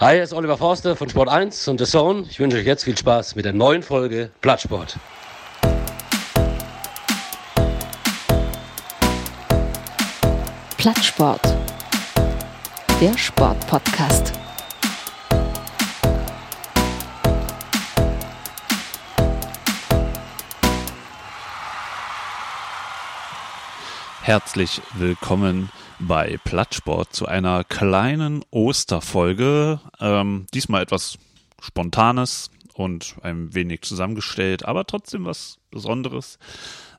Hi, hier ist Oliver Forster von Sport 1 und The Zone. Ich wünsche euch jetzt viel Spaß mit der neuen Folge Plattsport. Plattsport. Der Sportpodcast. Herzlich willkommen bei Plattsport zu einer kleinen Osterfolge. Ähm, diesmal etwas Spontanes und ein wenig zusammengestellt, aber trotzdem was Besonderes.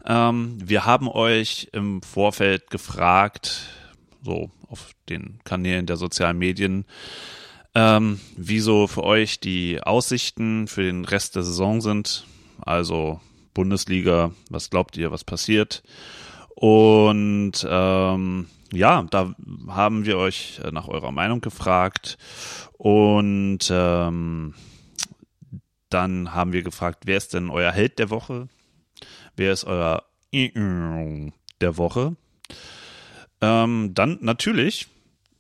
Ähm, wir haben euch im Vorfeld gefragt, so auf den Kanälen der sozialen Medien, ähm, wie so für euch die Aussichten für den Rest der Saison sind. Also Bundesliga, was glaubt ihr, was passiert? Und ähm, ja, da haben wir euch nach eurer Meinung gefragt und ähm, dann haben wir gefragt, wer ist denn euer Held der Woche? Wer ist euer der Woche? Ähm, dann natürlich,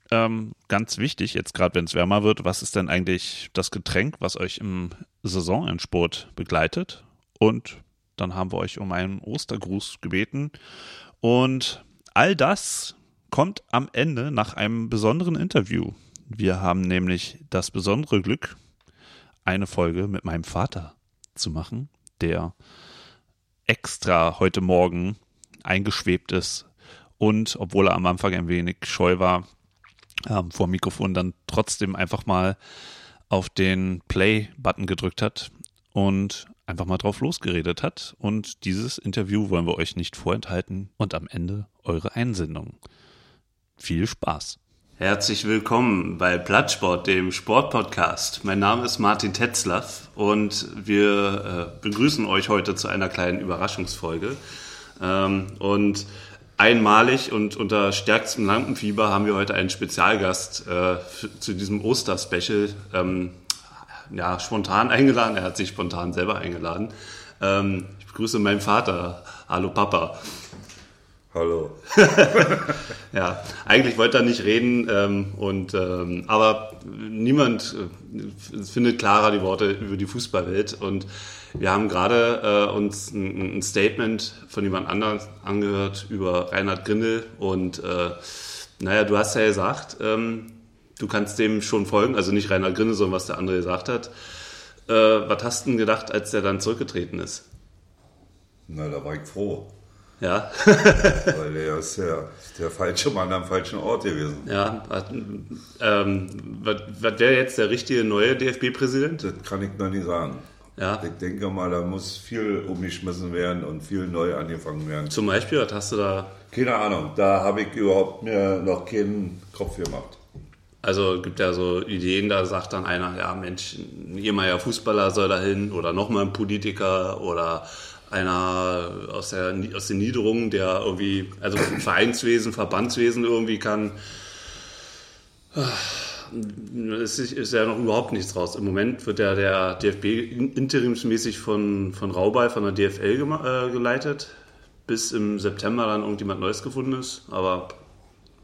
ähm, ganz wichtig, jetzt gerade wenn es wärmer wird, was ist denn eigentlich das Getränk, was euch im Saisonendsport begleitet? Und dann haben wir euch um einen Ostergruß gebeten. Und all das kommt am Ende nach einem besonderen Interview. Wir haben nämlich das besondere Glück, eine Folge mit meinem Vater zu machen, der extra heute Morgen eingeschwebt ist und, obwohl er am Anfang ein wenig scheu war, ähm, vor dem Mikrofon dann trotzdem einfach mal auf den Play-Button gedrückt hat und einfach mal drauf losgeredet hat. Und dieses Interview wollen wir euch nicht vorenthalten und am Ende eure Einsendung. Viel Spaß. Herzlich willkommen bei Plattsport, dem Sportpodcast. Mein Name ist Martin Tetzlaff und wir äh, begrüßen euch heute zu einer kleinen Überraschungsfolge. Ähm, und einmalig und unter stärkstem Lampenfieber haben wir heute einen Spezialgast äh, zu diesem Oster-Special ähm, ja, spontan eingeladen. Er hat sich spontan selber eingeladen. Ähm, ich begrüße meinen Vater. Hallo Papa. Hallo. ja, eigentlich wollte er nicht reden, ähm, und, ähm, aber niemand äh, findet klarer die Worte über die Fußballwelt. Und wir haben gerade äh, uns ein, ein, Statement von jemand anderem angehört über Reinhard Grindel. Und äh, naja, du hast ja gesagt, ähm, du kannst dem schon folgen, also nicht Reinhard Grindel, sondern was der andere gesagt hat. Äh, was hast du denn gedacht, als der dann zurückgetreten ist? Na, da war ich froh. Ja. Weil er ist ja der falsche Mann am falschen Ort gewesen. Ja. Ähm, was, was wäre jetzt der richtige neue DFB-Präsident? Das kann ich noch nicht sagen. Ja. Ich denke mal, da muss viel umgeschmissen werden und viel neu angefangen werden. Zum Beispiel, was hast du da? Keine Ahnung, da habe ich überhaupt mir noch keinen Kopf gemacht. Also gibt ja so Ideen, da sagt dann einer, ja Mensch, ein ehemaliger Fußballer soll da hin oder nochmal ein Politiker oder einer aus, der, aus den Niederungen, der irgendwie, also Vereinswesen, Verbandswesen irgendwie kann. Es ist ja noch überhaupt nichts raus. Im Moment wird ja der DFB interimsmäßig von, von Raubal, von der DFL äh, geleitet, bis im September dann irgendjemand Neues gefunden ist. Aber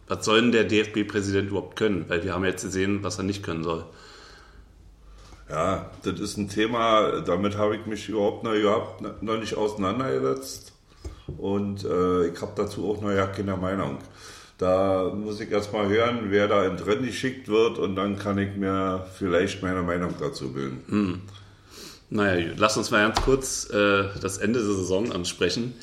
was soll denn der DFB-Präsident überhaupt können? Weil wir haben jetzt gesehen, was er nicht können soll. Ja, das ist ein Thema, damit habe ich mich überhaupt noch, überhaupt noch nicht auseinandergesetzt. Und äh, ich habe dazu auch noch ja keine Meinung. Da muss ich erst mal hören, wer da in drin geschickt wird und dann kann ich mir vielleicht meine Meinung dazu bilden. Hm. Naja, lass uns mal ganz kurz äh, das Ende der Saison ansprechen.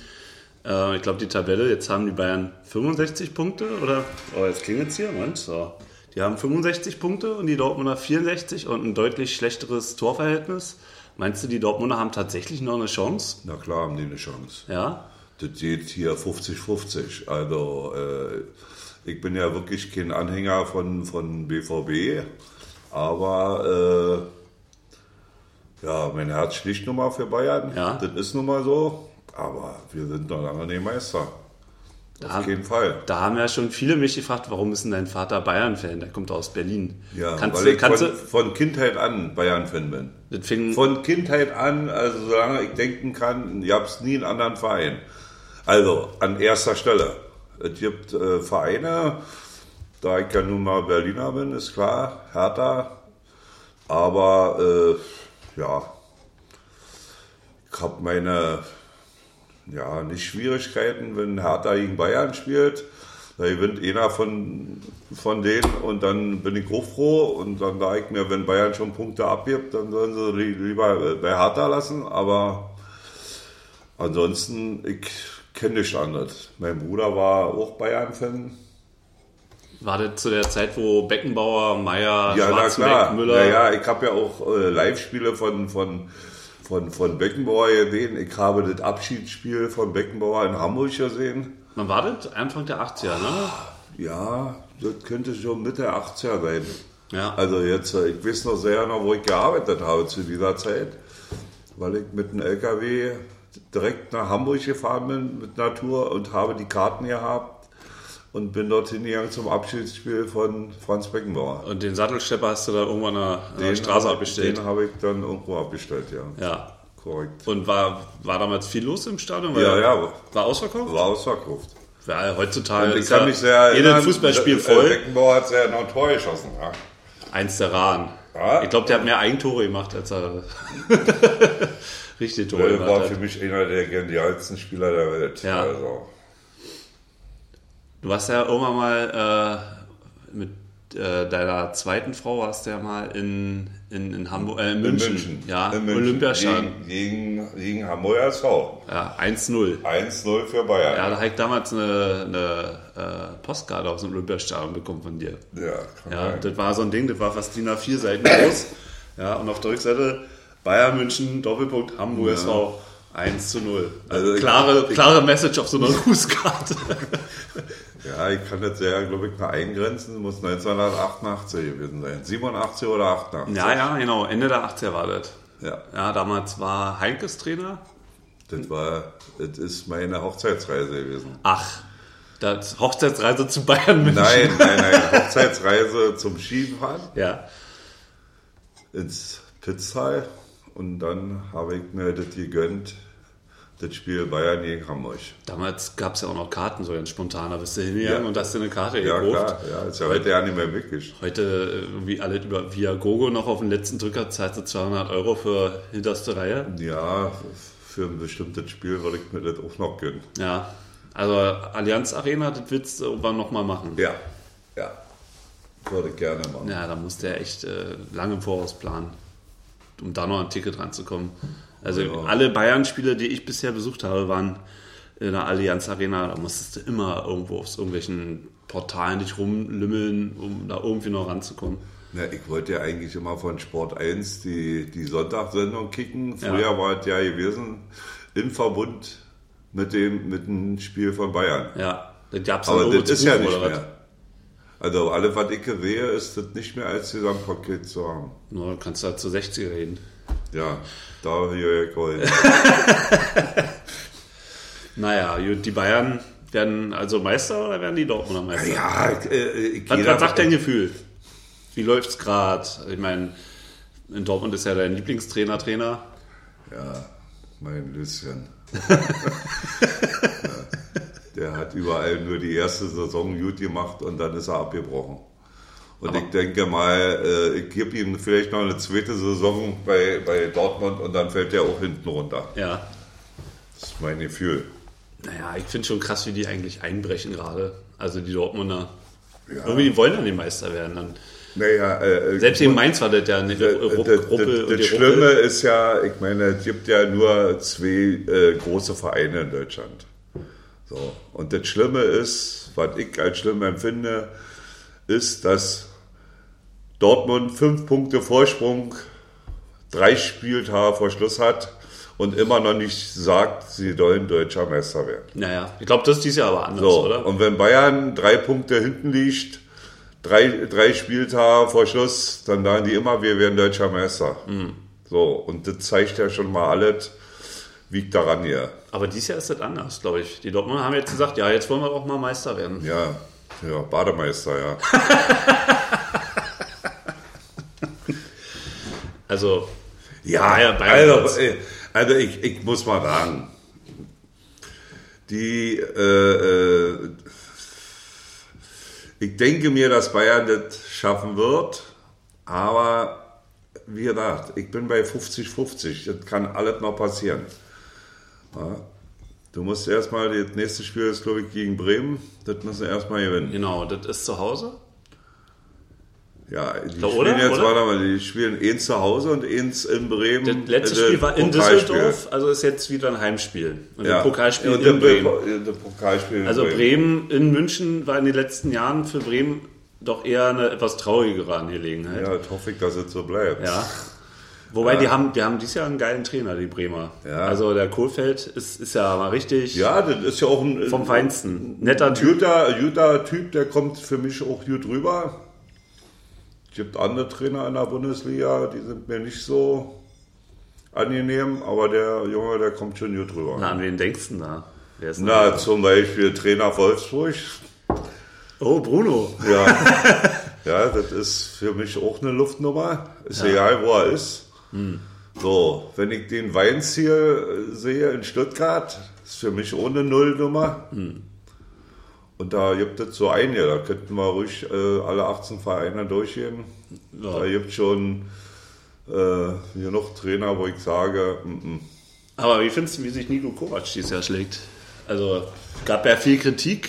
Äh, ich glaube, die Tabelle, jetzt haben die Bayern 65 Punkte oder? Oh, jetzt klingelt es hier, Moment. So. Die haben 65 Punkte und die Dortmunder 64 und ein deutlich schlechteres Torverhältnis. Meinst du, die Dortmunder haben tatsächlich noch eine Chance? Na klar haben die eine Chance. Ja? Das geht hier 50-50. Also äh, ich bin ja wirklich kein Anhänger von, von BVB, aber äh, ja, mein Herz schlicht nun mal für Bayern. Ja. Das ist nun mal so. Aber wir sind noch lange nicht Meister. Da, Auf jeden Fall. Da haben ja schon viele mich gefragt, warum ist denn dein Vater Bayern-Fan? Der kommt aus Berlin. Ja, kannst weil du, ich kannst von, von Kindheit an Bayern-Fan bin. das fing, Von Kindheit an, also solange ich denken kann, ich habe es nie einen anderen Verein. Also an erster Stelle. Es gibt äh, Vereine, da ich ja nun mal Berliner bin, ist klar, Hertha, Aber äh, ja, ich habe meine, ja, nicht Schwierigkeiten, wenn Hertha gegen Bayern spielt. Da gewinnt einer von, von denen und dann bin ich hochfroh und dann sage ich mir, wenn Bayern schon Punkte abgibt, dann sollen sie li- lieber bei Hertha lassen. Aber ansonsten, ich kenne nichts anderes. Mein Bruder war auch Bayern-Fan. War das zu der Zeit, wo Beckenbauer, Meier, Ja, Schwarzenbeck, klar. Müller. Ja, ja, ich habe ja auch äh, Live-Spiele von, von, von, von Beckenbauer gesehen. Ich habe das Abschiedsspiel von Beckenbauer in Hamburg gesehen. War das? Anfang der 80er, ne? Ja, das könnte schon Mitte 80er sein. Ja. Also jetzt, äh, ich weiß noch sehr noch, wo ich gearbeitet habe zu dieser Zeit, weil ich mit dem LKW direkt nach Hamburg gefahren bin mit Natur und habe die Karten gehabt und bin dorthin gegangen zum Abschiedsspiel von Franz Beckenbauer. Und den Sattelstepper hast du da irgendwann an der, an der Straße abgestellt. Den habe ich dann irgendwo abgestellt, ja. Ja. Korrekt. Und war, war damals viel los im Stadion? Ja, ja, War ausverkauft? war ausverkauft. Ja, heutzutage Und ich ist kann mich sehr erinnern, Fußballspiel äh, voll. Beckenbauer hat ja noch ein Tor geschossen. Ja. Eins der Raren. Ja. Ich glaube, der hat mehr Eigentore gemacht, als er richtig Tore gemacht war hat. für mich einer der genialsten Spieler der Welt. Ja. Also, Du warst ja irgendwann mal äh, mit äh, deiner zweiten Frau, warst du ja mal in, in, in Hamburg, äh, in in München. München. Ja, in München. Olympiastadion. Gegen, gegen, gegen Hamburg SV. Ja, 1-0. 1-0 für Bayern. Ja, da habe ich damals eine, eine äh, Postkarte aus dem Olympiastadion bekommen von dir. Ja, kann Ja, sein. das war so ein Ding, das war fast DIN A4 Seiten groß. Ja, und auf der Rückseite Bayern München, Doppelpunkt, Hamburg SV 1 zu 0. Also, Also klare, ich- klare Message auf so einer Grußkarte. Ja, ich kann das sehr, glaube ich, noch eingrenzen. Muss 1988 gewesen sein. 87 oder 88. ja, ja, genau. Ende der 80er war das. Ja, Ja, damals war Heinkes Trainer. das war, das ist meine Hochzeitsreise gewesen. Ach, das Hochzeitsreise zu Bayern München. Nein, nein, nein, Hochzeitsreise zum Skifahren Ja. ins Pitztal und dann habe ich mir das gegönnt, das Spiel Bayern gegen Hamburg. Damals gab es ja auch noch Karten, so ganz spontan. Da bist du hingegangen Ja. und hast dir eine Karte Ja, gekauft. klar, ja, ist ja heute ja nicht mehr möglich. Heute äh, irgendwie alle über Viagogo noch auf den letzten Drücker zahlst du 200 Euro für hinterste Reihe. Ja, für ein bestimmtes Spiel würde ich mir das auch noch gönnen. Ja, also Allianz Arena, das willst du irgendwann nochmal machen. Ja, ja, würde ich gerne machen. Ja, da musst du ja echt äh, lange im Voraus planen, um da noch ein Ticket ranzukommen. Also Ja. alle Bayern-Spiele, die ich bisher besucht habe, waren in der Allianz Arena. Da musstest du immer irgendwo auf irgendwelchen Portalen dich rumlümmeln, um da irgendwie noch ranzukommen. Na, ich wollte ja eigentlich immer von Sport 1 die, die Sonntagssendung kicken. Früher Ja. war es ja gewesen im Verbund mit dem, mit dem Spiel von Bayern. Ja, das gab's Aber das ist ja nicht oder was? mehr. Also alle, was ich sehe, ist das nicht mehr als Gesamtpaket zu haben. Na, du kannst da zu 60 reden. Ja, da hier Gold. Naja, gut, die Bayern werden also Meister oder werden die Dortmunder Meister? ja, äh, ich Was, was sagt dein Gefühl? Wie läuft's gerade? Ich meine, in Dortmund ist ja dein Lieblingstrainer Trainer. Ja, mein Lüschen. ja, der hat überall nur die erste Saison gut gemacht und dann ist er abgebrochen. Und ich denke mal, äh, ich gebe ihm vielleicht noch eine zweite Saison bei, bei Dortmund und dann fällt er auch hinten runter. Ja. Das ist mein Gefühl. Naja, ich finde schon krass, wie die eigentlich einbrechen gerade. Also die Dortmunder. Ja. Irgendwie wollen dann die Meister werden. Dann. Naja, äh, Selbst in Mainz war das ja eine das, Gruppe das, und das Schlimme Ruppel. ist ja, ich meine, es gibt ja nur zwei äh, große Vereine in Deutschland. So. Und das Schlimme ist, was ich als schlimm empfinde, ist, dass Dortmund fünf Punkte Vorsprung, drei Spieltage vor Schluss hat und immer noch nicht sagt, sie sollen deutscher Meister werden. Naja, ich glaube, das ist dieses Jahr aber anders, So, oder? und wenn Bayern drei Punkte hinten liegt, drei, drei Spieltage vor Schluss, dann sagen die immer, wir werden deutscher Meister. Mhm. So, und das zeigt ja schon mal alles, wie daran hier. Aber dieses Jahr ist das anders, glaube ich. Die Dortmunder haben jetzt gesagt, ja, jetzt wollen wir auch mal Meister werden. Ja, ja, Bademeister, ja. Also, Ja, ja, Bayern also, äh, also ich, ich muss mal sagen, die, äh, äh, ich denke mir, dass Bayern das schaffen wird, aber wie gesagt, ich bin bei 50-50. Das kann alles noch passieren. Ja. Du musst erstmal, das nächste Spiel ist, glaube ich, gegen Bremen. Das müssen wir erstmal gewinnen. Genau, das ist zu Hause. Ja, die Da, spielen oder? jetzt, Oder? warte mal, die spielen eins zu Hause und eins in Bremen. Das letzte Äh, Spiel war in. Düsseldorf, also ist jetzt wieder ein Heimspiel. Und Ja. ein Pokalspiel und in Bremen. Bremen. Pokalspiel in Also Bremen in München war in den letzten Jahren für Bremen doch eher eine etwas traurigere Angelegenheit. Ja, das hoffe ich, dass es so bleibt. Ja. Wobei die haben, die haben dieses Jahr einen geilen Trainer, die Bremer. Ja. Also der Kohlfeld ist, ist ja mal richtig Ja, das ist ja auch ein vom Feinsten. Netter Typ. guter, guter Typ, der kommt für mich auch gut rüber. Es gibt andere Trainer in der Bundesliga, die sind mir nicht so angenehm, aber der Junge, der kommt schon gut rüber. Na, an wen denkst du da? Wer ist denn Na, da? zum Beispiel Trainer Wolfsburg. Oh, Bruno. Ja. ja, das ist für mich auch eine Luftnummer. Ist egal, wo er ist. So, wenn ich den Weinziel sehe in Stuttgart, ist für mich ohne Nullnummer. Und da gibt es so einige, da könnten wir ruhig äh, alle 18 Vereine durchgehen. Ja. Da gibt es schon äh, genug Trainer, wo ich sage, mm, mm. Aber wie findest du, wie sich Nico Kovac dieses Jahr schlägt? Also gab ja viel Kritik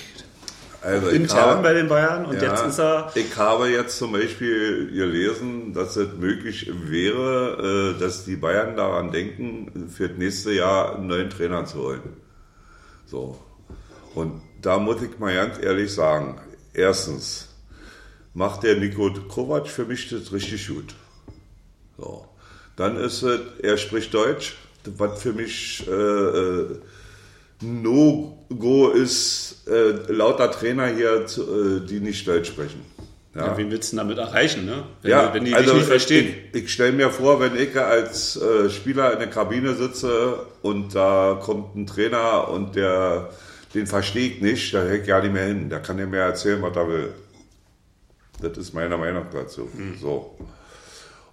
also intern habe- bei den Bayern und Ja, jetzt ist er. Ich habe jetzt zum Beispiel gelesen, dass es möglich wäre, äh, dass die Bayern daran denken, für das nächste Jahr einen neuen Trainer zu holen. So. Und da muss ich mal ganz ehrlich sagen, erstens macht der Nico Kovac für mich das richtig gut. So. Dann ist es, er spricht Deutsch, was für mich äh, äh, No-Go ist, äh, lauter Trainer hier, zu, äh, die nicht Deutsch sprechen. Ja. wen willst du damit erreichen, ne? Wenn, Ja, die- wenn die also dich nicht verstehen. Ich, ich stelle mir vor, wenn ich als äh, Spieler in der Kabine sitze und da kommt ein Trainer und der den verstehe ich nicht, da hält ja nicht mehr hin. Da kann er mir erzählen, was er will. Das ist meine Meinung dazu. Hm. So.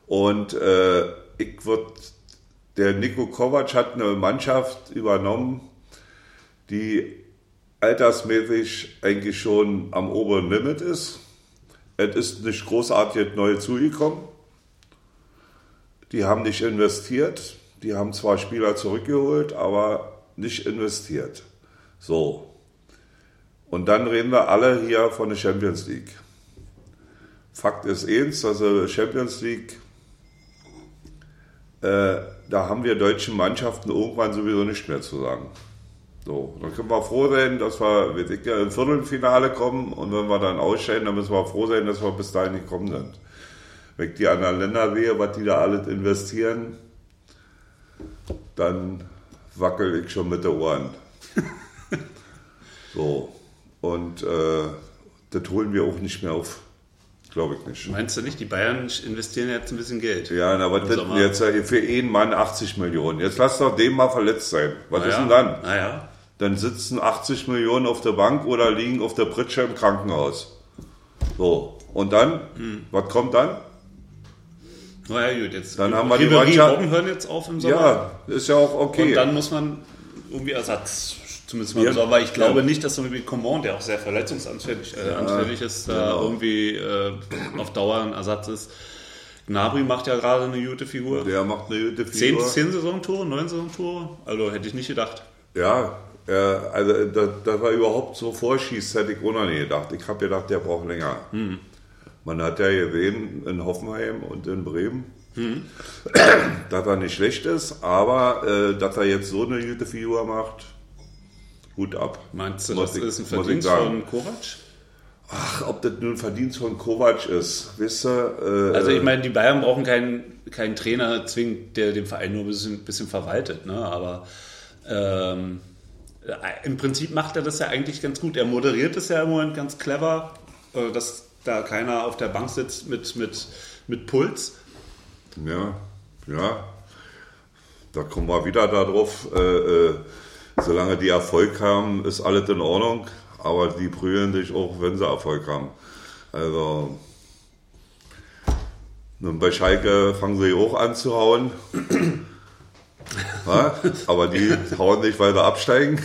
Und äh, ich würde, der Nico Kovac hat eine Mannschaft übernommen, die altersmäßig eigentlich schon am oberen Limit ist. Es ist nicht großartig neu zugekommen. Die haben nicht investiert. Die haben zwar Spieler zurückgeholt, aber nicht investiert. So. Und dann reden wir alle hier von der Champions League. Fakt ist eins, dass die Champions League, äh, da haben wir deutschen Mannschaften irgendwann sowieso nicht mehr zu sagen. So, dann können wir froh sein, dass wir ich, ja, im Viertelfinale kommen und wenn wir dann ausscheiden, dann müssen wir froh sein, dass wir bis dahin gekommen sind. Wenn ich die anderen Länder sehe, was die da alles investieren, dann wackel ich schon mit den Ohren. So, und äh, das holen wir auch nicht mehr auf. Glaube ich nicht. Meinst du nicht, die Bayern investieren jetzt ein bisschen Geld? Ja, na, was denn jetzt äh, für einen Mann 80 Millionen? Jetzt lass doch den mal verletzt sein. Was ist Naja, denn dann? Naja. Dann sitzen 80 Millionen auf der Bank oder liegen auf der Pritsche im Krankenhaus. So, und dann? Hm. Was kommt dann? Naja, gut, jetzt. Dann haben wir die Mannschaft- hören jetzt auf im Sommer. Ja, ist ja auch okay. Und dann muss man irgendwie Ersatz, zumindest mal Ja. besorgen, weil ich glaube Ja. nicht, dass so wie Coman, der auch sehr verletzungsanfällig äh, anfällig ist, da genau. irgendwie äh, auf Dauer ein Ersatz ist. Gnabry macht ja gerade eine gute Figur. Der macht eine gute Zehn, Figur. zehn Saisontore, neun Saisontore? Also hätte ich nicht gedacht. Ja, äh, also dass, dass er überhaupt so vorschießt, hätte ich auch noch nie gedacht. Ich habe gedacht, der braucht länger. Hm. Man hat ja gesehen in Hoffenheim und in Bremen, Hm. dass er nicht schlecht ist, aber äh, dass er jetzt so eine gute Figur macht, Hut ab. Meinst du, Muss das ich- ist ein Verdienst von Kovac? Ach, ob das nun Verdienst von Kovac ist, wisst ihr? Äh, Also ich meine, die Bayern brauchen keinen, keinen Trainer zwingend, der den Verein nur ein bisschen, bisschen verwaltet. Ne? Aber ähm, äh, im Prinzip macht er das ja eigentlich ganz gut. Er moderiert es ja im Moment ganz clever, äh, dass da keiner auf der Bank sitzt mit, mit, mit Puls. Ja, ja. Da kommen wir wieder darauf. Äh, äh, solange die Erfolg haben, ist alles in Ordnung. Aber die prügeln sich auch, wenn sie Erfolg haben. Also. Nun bei Schalke fangen sie auch an zu hauen. Ja, aber die hauen nicht, weil sie absteigen.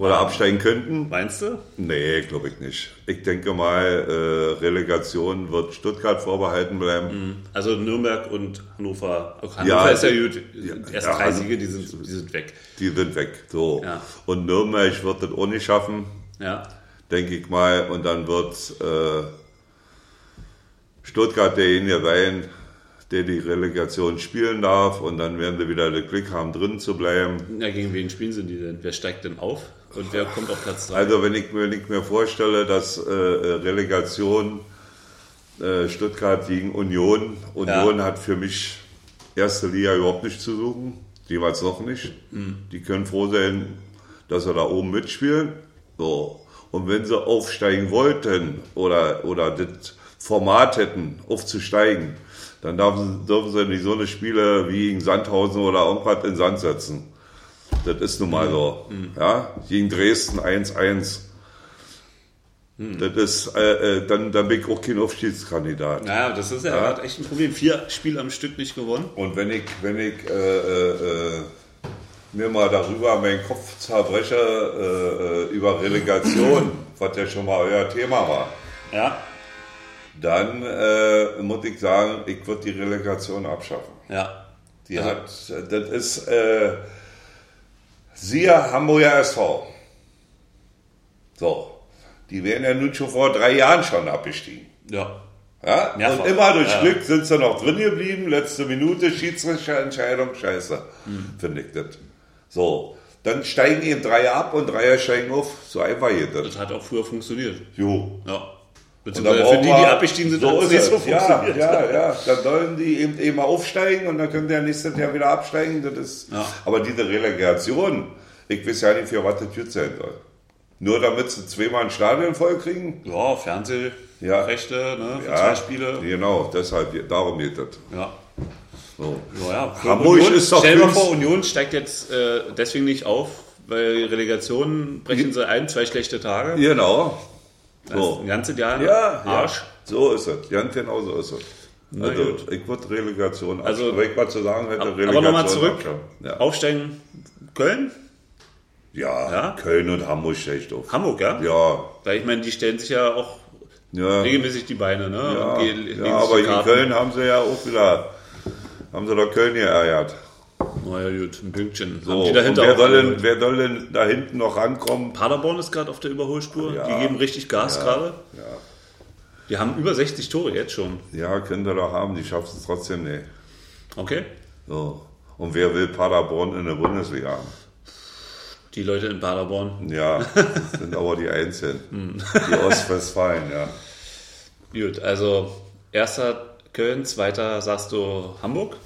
Oder absteigen könnten. Meinst du? Nee, glaube ich nicht. Ich denke mal, äh, Relegation wird Stuttgart vorbehalten bleiben. Also Nürnberg und Hannover. Auch Hannover Ja, ist ja gut. ja, Erst ja, drei Siege, die sind, die sind weg. Die sind weg. So. Ja. Und Nürnberg wird das auch nicht schaffen, Ja. denke ich mal. Und dann wird äh, Stuttgart derjenige sein, der die Relegation spielen darf. Und dann werden sie wieder das Glück haben, drin zu bleiben. ja. Gegen wen spielen sie die denn? Wer steigt denn auf? Und wer kommt auf Platz 3? Also wenn ich, wenn ich mir vorstelle, dass äh, Relegation äh, Stuttgart gegen Union, Union hat für mich erste Liga überhaupt nicht zu suchen, jeweils noch nicht. Die können froh sein, dass sie da oben mitspielen. So. Und wenn sie aufsteigen wollten oder, oder das Format hätten, aufzusteigen, dann dürfen, dürfen sie nicht so eine Spiele wie gegen Sandhausen oder irgendwas in Sand setzen. Das ist nun mal so. Ja, gegen Dresden 1-1. Das ist, äh, äh, dann, dann bin ich auch kein Aufstiegskandidat. naja, das ist ja, gerade echt ein Problem. Vier Spiele am Stück nicht gewonnen. Und wenn ich, wenn ich äh, äh, äh, mir mal darüber meinen Kopf zerbreche, äh, äh, über Relegation, was ja schon mal euer Thema war, Ja. dann äh, muss ich sagen, ich würde die Relegation abschaffen. Ja. Die Also- hat, das ist, äh, siehe Hamburger SV. So, die wären ja nun schon vor drei Jahren schon abgestiegen. Ja. Ja? Mehrfach. Und immer durch Ja. Glück sind sie noch drin geblieben. Letzte Minute, Schiedsrichterentscheidung, scheiße. Hm. Finde ich das. So, dann steigen eben Dreier ab und Dreier steigen auf. So einfach geht das. Das hat auch früher funktioniert. Jo. Ja. Beziehungsweise für die, die abgestiegen sind, so ist nicht es. so ja, funktioniert. ja, ja. Dann sollen die eben, eben mal aufsteigen und dann können die ja nächstes Jahr wieder absteigen. Das ist, Ja. Aber diese Relegation, ich weiß ja nicht, für was das gut sein soll. Nur damit sie zweimal ein Stadion voll kriegen? Ja, Fernsehrechte, Ja. ne, für Ja, zwei Spiele. Genau, deshalb, darum geht das. Ja. So. Ja, ja. Hamburg Union, ist doch Stell dir mal vor, Union steigt jetzt äh, deswegen nicht auf, weil Relegation brechen sie ein, zwei schlechte Tage. Genau. Das So. ein ganzes Jahr Ja, Arsch. ja, so ist es. Ganz genau so ist es. Na Also, gut. ich würde Relegation Also- also, wenn ich mal zu sagen hätte, Aber Relegation nochmal zurück. Ja. Aufsteigen Köln? Ja, Ja? Köln und Hamburg schlecht auf. Hamburg, ja? Ja, Weil ich meine, die stellen sich ja auch ja. regelmäßig die Beine, ne? Ja, ja aber in. Köln haben sie ja auch wieder, haben sie doch Köln geärgert. Na ja, gut, ein Pünktchen. So, die und wer soll, denn, wer soll denn da hinten noch rankommen? Paderborn ist gerade auf der Überholspur. Ja. Die geben richtig Gas Ja. gerade. Ja. Die haben über 60 Tore jetzt schon. ja, können sie doch haben, die schaffen es trotzdem nicht. Okay. So. Und wer will Paderborn in der Bundesliga haben? Die Leute in Paderborn. Ja, das sind aber die Einzelnen. Die Ostwestfalen, ja. Gut, also erster Köln, zweiter sagst du Hamburg.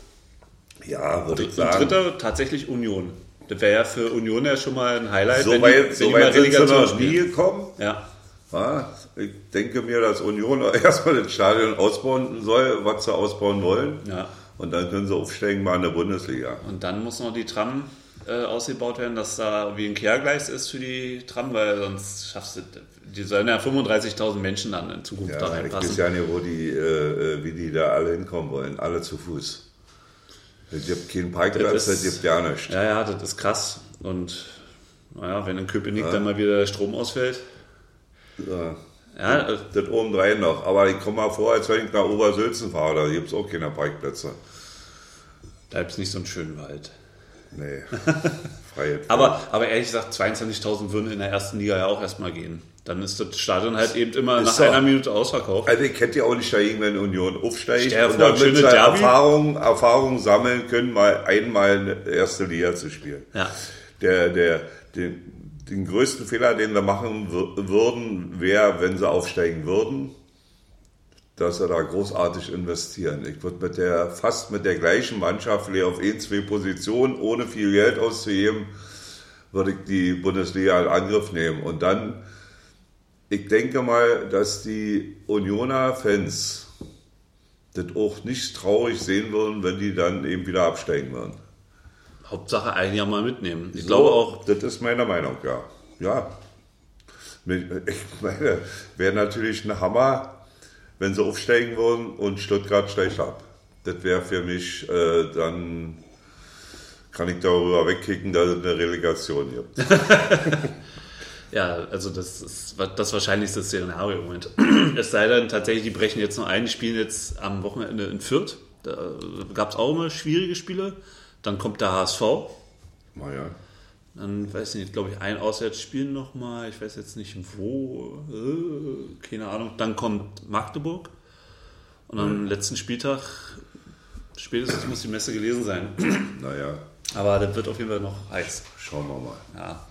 Ja, würde ich sagen. dritter tatsächlich Union. Das wäre ja für Union ja schon mal ein Highlight, So wenn weit, die, wenn so die mal weit sind sie noch nie gekommen. Ja, Ja, ich denke mir, dass Union erstmal das Stadion ausbauen soll, was sie ausbauen wollen. ja. Und dann können sie aufsteigen mal in der Bundesliga. Und dann muss noch die Tram äh, ausgebaut werden, dass da wie ein Kehrgleis ist für die Tram, weil sonst schaffst du, die sollen ja 35.000 Menschen dann in Zukunft da Ja, ich weiß reinpassen. ja nicht, wo die, äh, wie die da alle hinkommen wollen. Alle zu Fuß. Es gibt keinen Parkplatz, Das es gibt ja nichts. Ja, ja, das ist krass. Und naja, wenn in Köpenick dann mal wieder der Strom ausfällt. Ja. Ja, äh, Das obendrein noch. Aber ich komme mal vor, als wenn ich nach Obersülzen fahre. Da gibt es auch keine Parkplätze. da gibt es nicht so einen schönen Wald. Nee. Freie Aber, aber ehrlich gesagt, 22.000 würden in der ersten Liga ja auch erstmal gehen. Dann ist das Stadion halt eben immer Ist nach einer Minute ausverkauft. Also ich hätte ja auch nicht dagegen, wenn Union aufsteigt Stell und sie Derby. Erfahrung, Erfahrung sammeln können, mal einmal in der erste Liga zu spielen. Ja. Der, der, den, den größten Fehler, den wir machen wür- würden, wäre, wenn sie aufsteigen würden, dass sie da großartig investieren. Ich würde mit der, fast mit der gleichen Mannschaft vielleicht auf ein, zwei Positionen, ohne viel Geld auszugeben, würde ich die Bundesliga in Angriff nehmen. Und dann, ich denke mal, dass die Unioner Fans das auch nicht traurig sehen würden, wenn die dann eben wieder absteigen würden. Hauptsache ein Jahr mal mitnehmen. Ich So, glaube auch, Das ist meine Meinung, ja. Ja. Ich meine, wäre natürlich ein Hammer, wenn sie aufsteigen würden und Stuttgart steigt ab. Das wäre für mich, äh, dann kann ich darüber wegkicken, dass es eine Relegation gibt. Ja, also das ist das wahrscheinlichste Szenario im Moment. Es sei denn tatsächlich, die brechen jetzt noch ein, die spielen jetzt am Wochenende in Fürth. Da gab es auch immer schwierige Spiele. Dann kommt der HSV. Naja. Dann weiß ich nicht, glaube ich, ein Auswärtsspiel nochmal. Ich weiß jetzt nicht wo. Äh, keine Ahnung. Dann kommt Magdeburg. Und am letzten Spieltag, spätestens muss die Messe gelesen sein. Naja, Aber das wird auf jeden Fall noch heiß. schauen wir mal. Ja.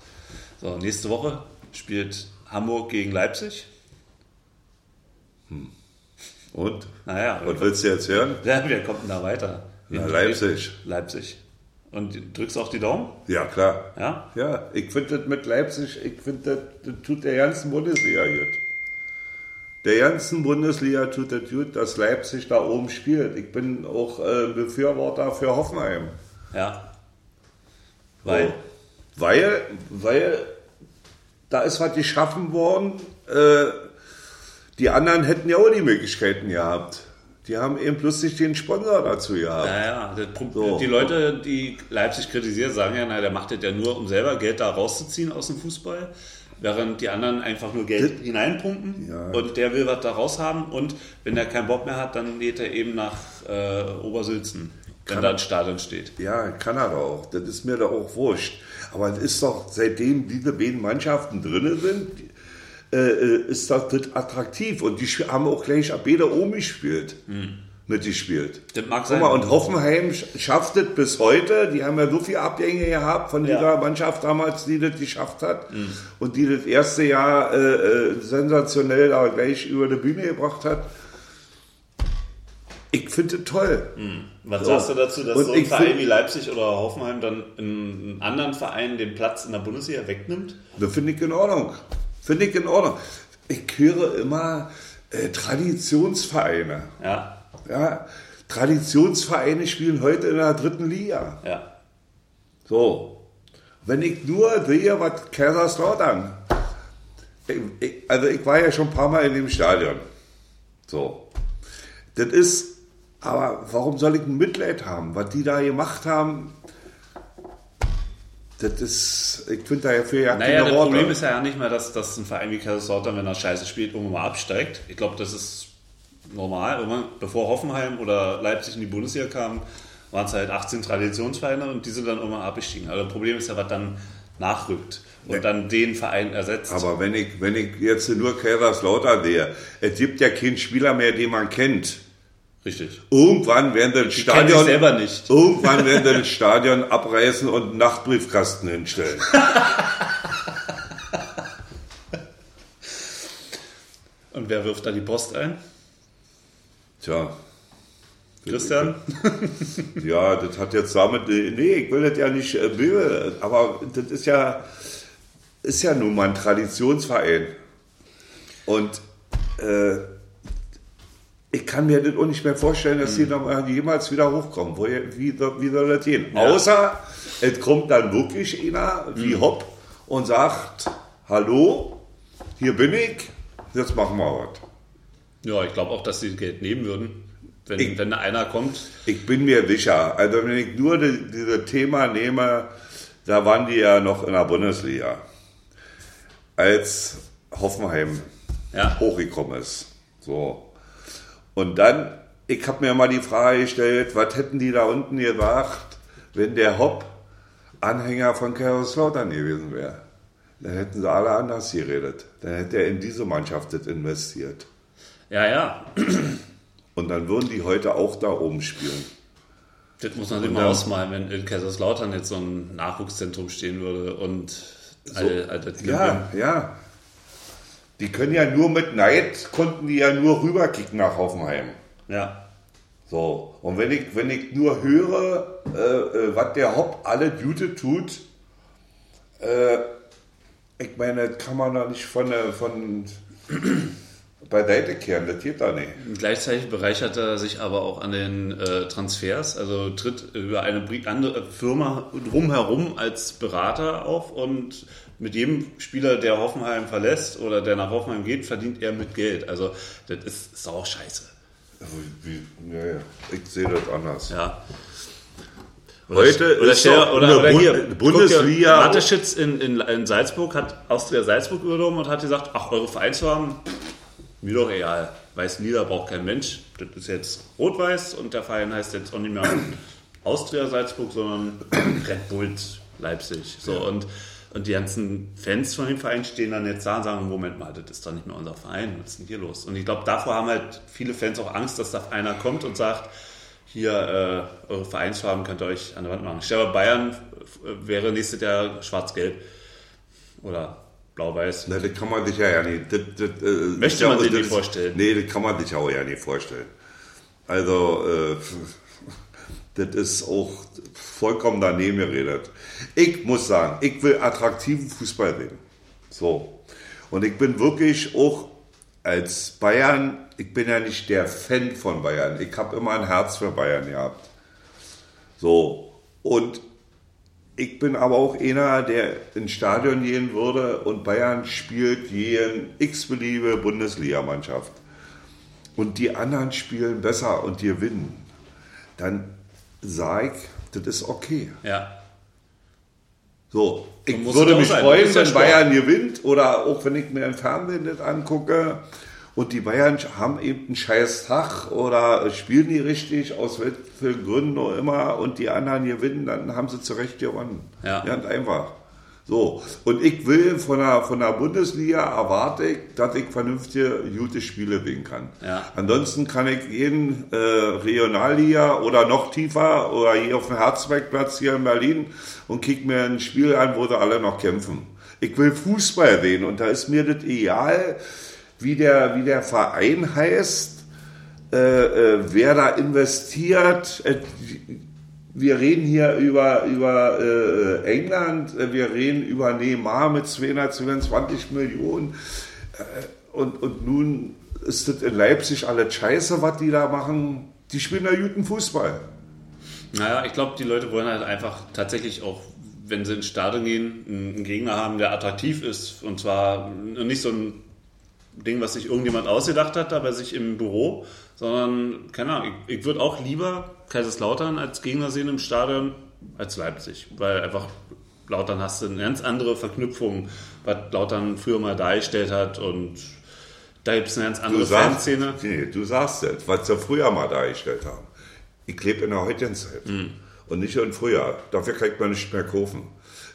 So, nächste Woche spielt Hamburg gegen Leipzig. Und? Naja, Was willst du jetzt hören? ja, wer kommt denn da weiter? Na, Leipzig. Leipzig. Und drückst auch die Daumen? Ja, klar. Ja? Ja, ich finde das mit Leipzig, ich finde, das, das tut der ganzen Bundesliga gut. Der ganzen Bundesliga tut das gut, dass Leipzig da oben spielt. Ich bin auch äh, Befürworter für Hoffenheim. Ja. Weil? So. Weil, weil da ist was geschaffen worden. Äh, die anderen hätten ja auch die Möglichkeiten gehabt. Die haben eben nicht den Sponsor dazu gehabt. Ja, ja. Das So. Die Leute, die Leipzig kritisieren, sagen ja, na, der macht das ja nur, um selber Geld da rauszuziehen aus dem Fußball. Während die anderen einfach nur Geld hineinpumpen Ja. und der will was da raus haben und wenn er keinen Bock mehr hat, dann geht er eben nach äh, Obersülzen, wenn da ein Stadion steht. Ja, kann er doch auch. Das ist mir doch auch wurscht. Aber es ist doch, seitdem diese beiden Mannschaften drin sind, ist das, das attraktiv. Und die haben auch gleich ab jeder oben gespielt. Mitgespielt. Das mag sein. mal, und Hoffenheim sch- schafft es bis heute. Die haben ja so viele Abgänge gehabt von Ja. dieser Mannschaft damals, die das geschafft hat. Und die das erste Jahr äh, äh, sensationell da gleich über die Bühne gebracht hat. Ich finde es toll. Was So. sagst du dazu, dass Und so ein Verein wie Leipzig oder Hoffenheim dann einen anderen Verein den Platz in der Bundesliga wegnimmt? Das finde ich in Ordnung. Finde ich in Ordnung. Ich höre immer äh, Traditionsvereine. Ja, Ja, Traditionsvereine spielen heute in der dritten Liga. ja. So. Wenn ich nur sehe, was Kaiserslautern. Ich, ich, also ich war ja schon ein paar Mal in dem Stadion. So. Das ist, aber warum soll ich ein Mitleid haben? Was die da gemacht haben, das ist, ich finde dafür ja Naja, keine das Worte. Problem ist ja nicht mehr, dass, dass ein Verein wie Kaiserslautern, wenn er scheiße spielt, irgendwann mal absteigt. Ich glaube, das ist normal. Irgendwann, bevor Hoffenheim oder Leipzig in die Bundesliga kamen, waren es halt 18 Traditionsvereine und die sind dann irgendwann abgestiegen. Aber das Problem ist ja, was dann nachrückt und dann den Verein ersetzt. Aber wenn ich, wenn ich jetzt nur Kaiserslautern sehe, es gibt ja keinen Spieler mehr, den man kennt. Richtig. Irgendwann werden sich Stadion, selber nicht. irgendwann werden das Stadion abreißen und einen Nachtbriefkasten hinstellen. Und wer wirft da die Post ein? Tja, Christian? ja, das hat jetzt damit, nee, ich will das ja nicht, äh, aber das ist ja, ist ja nun mal ein Traditionsverein. Und äh, ich kann mir das auch nicht mehr vorstellen, dass die noch mal jemals wieder hochkommen. Wo, wie, soll- wie soll das gehen? Ja. Außer es kommt dann wirklich einer wie Hopp und sagt, hallo, hier bin ich, jetzt machen wir was. Ja, ich glaube auch, dass sie Geld nehmen würden. Wenn, Ich- wenn einer kommt, Ich bin mir sicher. Also wenn ich nur die, dieses Thema nehme, da waren die ja noch in der Bundesliga, als Hoffenheim ja, hochgekommen ist. So. Und dann, ich habe mir mal die Frage gestellt, was hätten die da unten gesagt, wenn der Hopp Anhänger von Kaiserslautern gewesen wäre? Dann hätten sie alle anders geredet. Dann hätte er in diese Mannschaft das investiert. ja, ja. Und dann würden die heute auch da oben spielen. Das muss man sich mal ausmalen, wenn in Kaiserslautern jetzt so ein Nachwuchszentrum stehen würde und all, all das Ja, ja. Die können ja nur mit Neid, konnten die ja nur rüberkicken nach Hoffenheim. ja. So, und wenn ich, wenn ich nur höre, äh, äh, was der Hopp alle Jute tut, äh, ich meine, kann man da nicht von, äh, von beiseite kehren, das geht da nicht. Gleichzeitig bereichert er sich aber auch an den äh, Transfers, also tritt über eine andere Firma drumherum als Berater auf und mit jedem Spieler, der Hoffenheim verlässt oder der nach Hoffenheim geht, verdient er mit Geld. Also das ist, ist auch scheiße. Also, wie, ja, ja, ich sehe das anders. Ja. Heute oder, ist doch oder, eine oder Bund- hier, Bundesliga- Mateschitz in, in, in Salzburg hat Austria Salzburg übernommen und hat gesagt, ach, eure Vereinsfarben, mir doch egal. Weiß-Lila braucht kein Mensch. Das ist jetzt Rot-Weiß und der Verein heißt jetzt auch nicht mehr Austria Salzburg, sondern Red Bulls Leipzig. So, und, und die ganzen Fans von dem Verein stehen dann jetzt da und sagen, Moment mal, das ist doch nicht mehr unser Verein, was ist denn hier los? Und ich glaube, davor haben halt viele Fans auch Angst, dass da einer kommt und sagt, hier, äh, eure Vereinsfarben könnt ihr euch an der Wand machen. Ich glaube, Bayern äh, wäre nächstes Jahr schwarz-gelb oder blau-weiß. Na, das kann man sich ja, ja nicht. Das, das, äh, Möchte ist ja- man sich das nicht vorstellen. Nee, das kann man sich auch ja nicht vorstellen. Also, äh, das ist auch vollkommen daneben geredet. Ich muss sagen, ich will attraktiven Fußball sehen. So. Und ich bin wirklich auch als Bayern, ich bin ja nicht der Fan von Bayern. Ich habe immer ein Herz für Bayern gehabt. So. Und ich bin aber auch einer, der ins Stadion gehen würde und Bayern spielt jeden x-beliebige Bundesligamannschaft. Und die anderen spielen besser und gewinnen. Dann sage ich, das ist okay. Ja. So, ich würde mich sein. Freuen, wenn. Bayern gewinnt oder auch wenn ich mir im Fernsehen das angucke und die Bayern haben eben einen scheiß Tag oder spielen die richtig, aus welchen Gründen auch immer und die anderen gewinnen, dann haben sie zu Recht gewonnen. Ja. Ganz einfach. So, und ich will von der, von der Bundesliga erwarte ich, dass ich vernünftige, gute Spiele sehen kann. Ja. Ansonsten kann ich jeden äh, Regionalliga oder noch tiefer oder hier auf dem Herzbergplatz hier in Berlin und kick mir ein Spiel an, wo sie alle noch kämpfen. Ich will Fußball sehen und da ist mir das egal, wie der, wie der Verein heißt, äh, äh, wer da investiert. Äh, wir reden hier über, über äh, England, äh, wir reden über Neymar mit 222 Millionen. Und, und nun ist das in Leipzig alles scheiße, was die da machen. Die spielen da guten Fußball. Naja, ich glaube, die Leute wollen halt einfach tatsächlich auch, wenn sie ins Stadion gehen, einen Gegner haben, der attraktiv ist. Und zwar nicht so ein Ding, was sich irgendjemand ausgedacht hat, da bei sich im Büro, sondern, keine Ahnung, ich, ich würde auch lieber Kaiserslautern als Gegner sehen im Stadion als Leipzig, weil einfach Lautern hast du eine ganz andere Verknüpfung, was Lautern früher mal dargestellt hat und da gibt es eine ganz andere Du sagst, Fanszene. nee, du sagst das, was sie früher mal dargestellt haben. Ich lebe in der heutigen Zeit Hm. und nicht im Frühjahr. Dafür ich mir nicht mehr kaufen.